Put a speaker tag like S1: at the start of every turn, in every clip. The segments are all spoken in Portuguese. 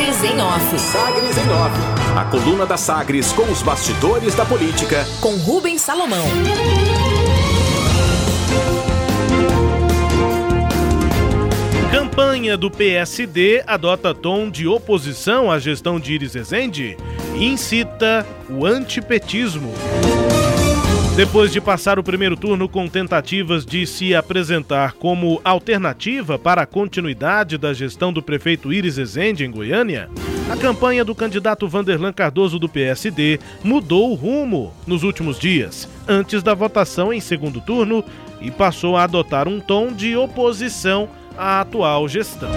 S1: Sagres em Off.
S2: Sagres em Off. A coluna da Sagres com os bastidores da política.
S1: Com Rubens Salomão.
S3: Campanha do PSD adota tom de oposição à gestão de Iris Ezende e incita o antipetismo. Depois de passar o primeiro turno com tentativas de se apresentar como alternativa para a continuidade da gestão do prefeito Iris Ezende em Goiânia, a campanha do candidato Vanderlan Cardoso do PSD mudou o rumo nos últimos dias, antes da votação em segundo turno, e passou a adotar um tom de oposição à atual gestão.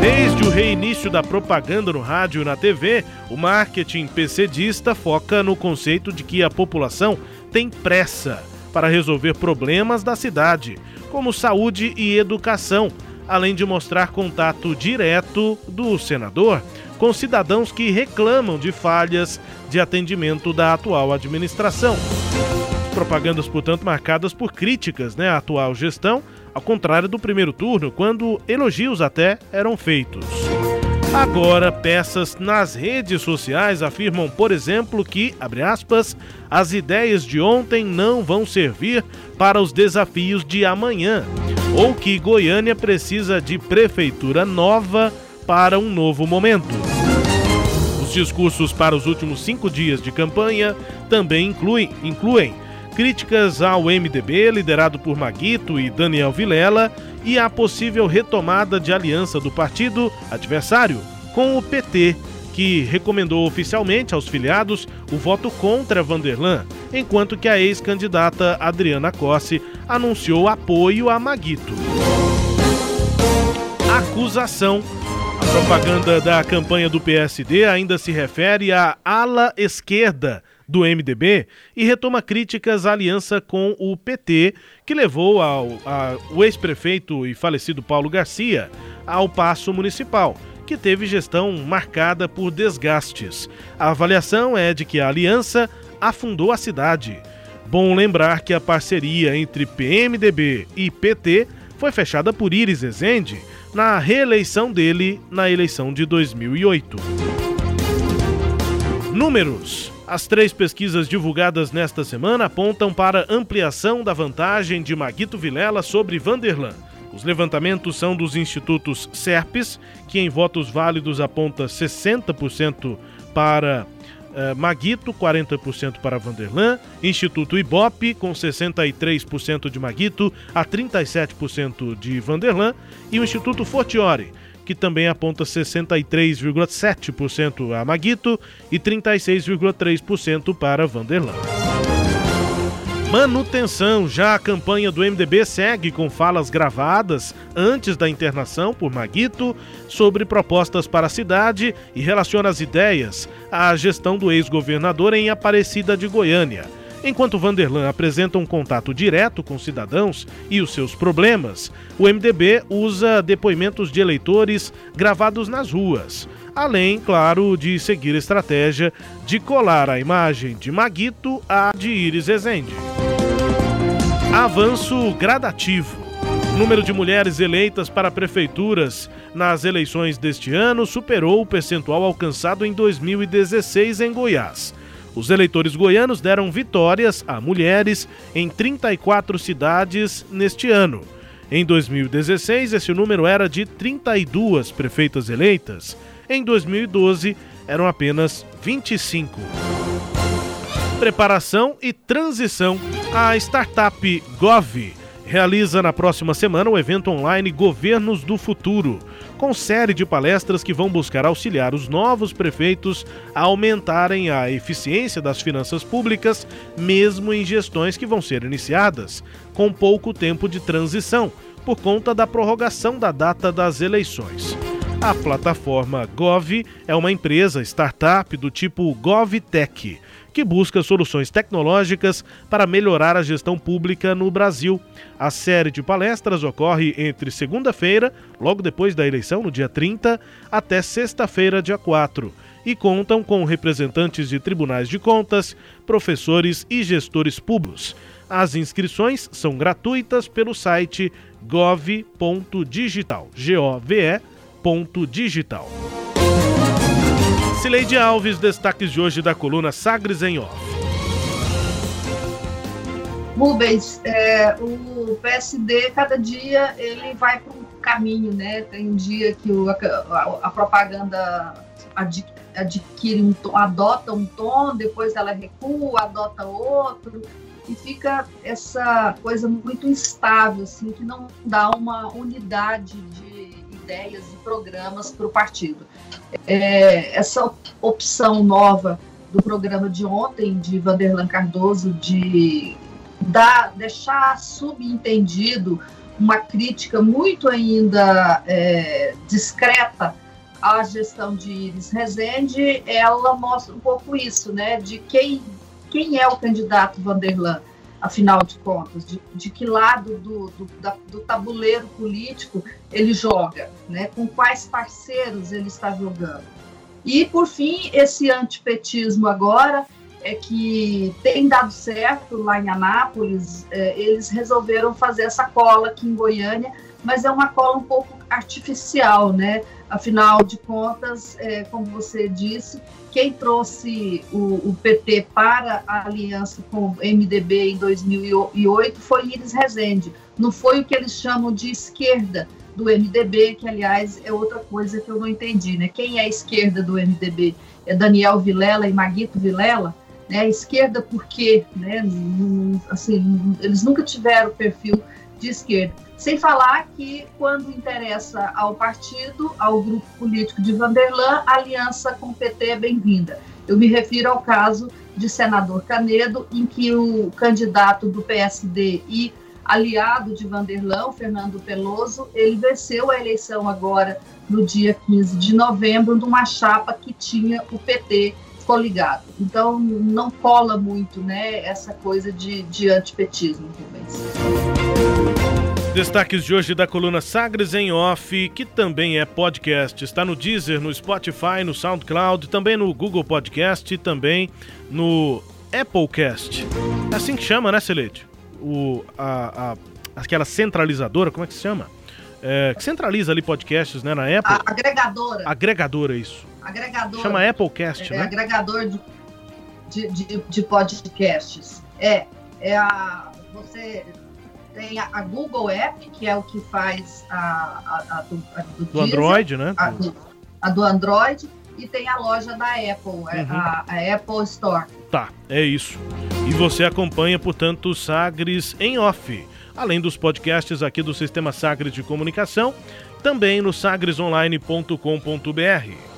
S3: Desde o reinício da propaganda no rádio e na TV, o marketing PCdista foca no conceito de que a população tem pressa para resolver problemas da cidade, como saúde e educação, além de mostrar contato direto do senador com cidadãos que reclamam de falhas de atendimento da atual administração. Propagandas, portanto, marcadas por críticas né, à atual gestão, ao contrário do primeiro turno, quando elogios até eram feitos. Agora, peças nas redes sociais afirmam, por exemplo, que, abre aspas, as ideias de ontem não vão servir para os desafios de amanhã, ou que Goiânia precisa de prefeitura nova para um novo momento. Os discursos para os últimos cinco dias de campanha também incluem, incluem críticas ao MDB, liderado por Maguito e Daniel Vilela, e a possível retomada de aliança do partido adversário com o PT, que recomendou oficialmente aos filiados o voto contra Vanderlan, enquanto que a ex-candidata Adriana Cossi anunciou apoio a Maguito. Acusação. A propaganda da campanha do PSD ainda se refere à ala esquerda do MDB e retoma críticas à aliança com o PT, que levou ao, ex-prefeito e falecido Paulo Garcia ao Paço Municipal, que teve gestão marcada por desgastes. A avaliação é de que a aliança afundou a cidade. Bom lembrar que a parceria entre PMDB e PT foi fechada por Iris Ezende na reeleição dele na eleição de 2008. Números. As três pesquisas divulgadas nesta semana apontam para ampliação da vantagem de Maguito Vilela sobre Vanderlan. Os levantamentos são dos institutos SERPES, que em votos válidos aponta 60% para uh, Maguito, 40% para Vanderlan, Instituto Ibope, com 63% de Maguito a 37% de Vanderlan, e o Instituto Fortiori, que também aponta 63,7% a Maguito e 36,3% para Vanderlan. Manutenção. Já a campanha do MDB segue com falas gravadas antes da internação por Maguito sobre propostas para a cidade e relaciona as ideias à gestão do ex-governador em Aparecida de Goiânia. Enquanto Vanderlan apresenta um contato direto com cidadãos e os seus problemas, o MDB usa depoimentos de eleitores gravados nas ruas, além, claro, de seguir a estratégia de colar a imagem de Maguito à de Iris Ezende. Avanço gradativo. O número de mulheres eleitas para prefeituras nas eleições deste ano superou o percentual alcançado em 2016 em Goiás. Os eleitores goianos deram vitórias a mulheres em 34 cidades neste ano. Em 2016, esse número era de 32 prefeitas eleitas. Em 2012, eram apenas 25. Preparação e transição. A startup Gov realiza na próxima semana o evento online Governos do Futuro com série de palestras que vão buscar auxiliar os novos prefeitos a aumentarem a eficiência das finanças públicas, mesmo em gestões que vão ser iniciadas com pouco tempo de transição, por conta da prorrogação da data das eleições. A plataforma Gov é uma empresa startup do tipo GovTech que busca soluções tecnológicas para melhorar a gestão pública no Brasil. A série de palestras ocorre entre segunda-feira, logo depois da eleição, no dia 30, até sexta-feira, dia 4, e contam com representantes de tribunais de contas, professores e gestores públicos. As inscrições são gratuitas pelo site gov.digital, G-O-V-E.digital. Cileide Alves, destaques de hoje da coluna Sagres em Off.
S4: Rubens, é, o PSD, cada dia, ele vai para um caminho, né? Tem um dia que o, a, a, propaganda adquire um tom, adota um tom, depois ela recua, adota outro, e fica essa coisa muito instável, assim, que não dá uma unidade de ideias e programas para o partido. É, essa opção nova do programa de ontem, de Vanderlan Cardoso, de dar, deixar subentendido uma crítica muito ainda é, discreta à gestão de Iris Rezende, ela mostra um pouco isso, né, de quem, quem é o candidato Vanderlan, afinal de contas, de, de que lado do, do, da, do tabuleiro político ele joga, né, com quais parceiros ele está jogando. E, por fim, esse antipetismo agora é que tem dado certo lá em Anápolis, é, eles resolveram fazer essa cola aqui em Goiânia, mas é uma cola um pouco artificial, né? Afinal de contas, é, como você disse, quem trouxe o, o, PT para a aliança com o MDB em 2008 foi Iris Rezende. Não foi o que eles chamam de esquerda do MDB, que aliás é outra coisa que eu não entendi, né? Quem é a esquerda do MDB? É Daniel Vilela e Maguito Vilela? Né? Esquerda porque, né? Assim, eles nunca tiveram perfil de esquerda. Sem falar que, quando interessa ao partido, ao grupo político de Vanderlan, a aliança com o PT é bem-vinda. Eu me refiro ao caso de senador Canedo, em que o candidato do PSD e aliado de Vanderlan, Fernando Peloso, ele venceu a eleição agora no dia 15 de novembro, numa chapa que tinha o PT coligado. Então, não cola muito né, essa coisa de, de antipetismo, Rubens.
S3: Destaques de hoje da coluna Sagres em Off, que também é podcast. Está no Deezer, no Spotify, no SoundCloud, também no Google Podcast e também no Applecast. É assim que chama, né, Celete? O, a, a, aquela centralizadora, como é que se chama? É, que centraliza ali podcasts, né, na Apple.
S4: A agregadora.
S3: Agregadora, isso.
S4: Agregadora.
S3: Chama Applecast,
S4: é,
S3: né?
S4: É agregador de, de, de, de podcasts. É, é a... Você tem a, a, Google App, que é o que faz a, a, a do,
S3: do, do Android, né?
S4: A do, a do, Android, e tem a loja da Apple, é uhum. a, Apple Store.
S3: Tá, é isso. E você acompanha, portanto, o Sagres em off, além dos podcasts aqui do Sistema Sagres de Comunicação, também no sagresonline.com.br.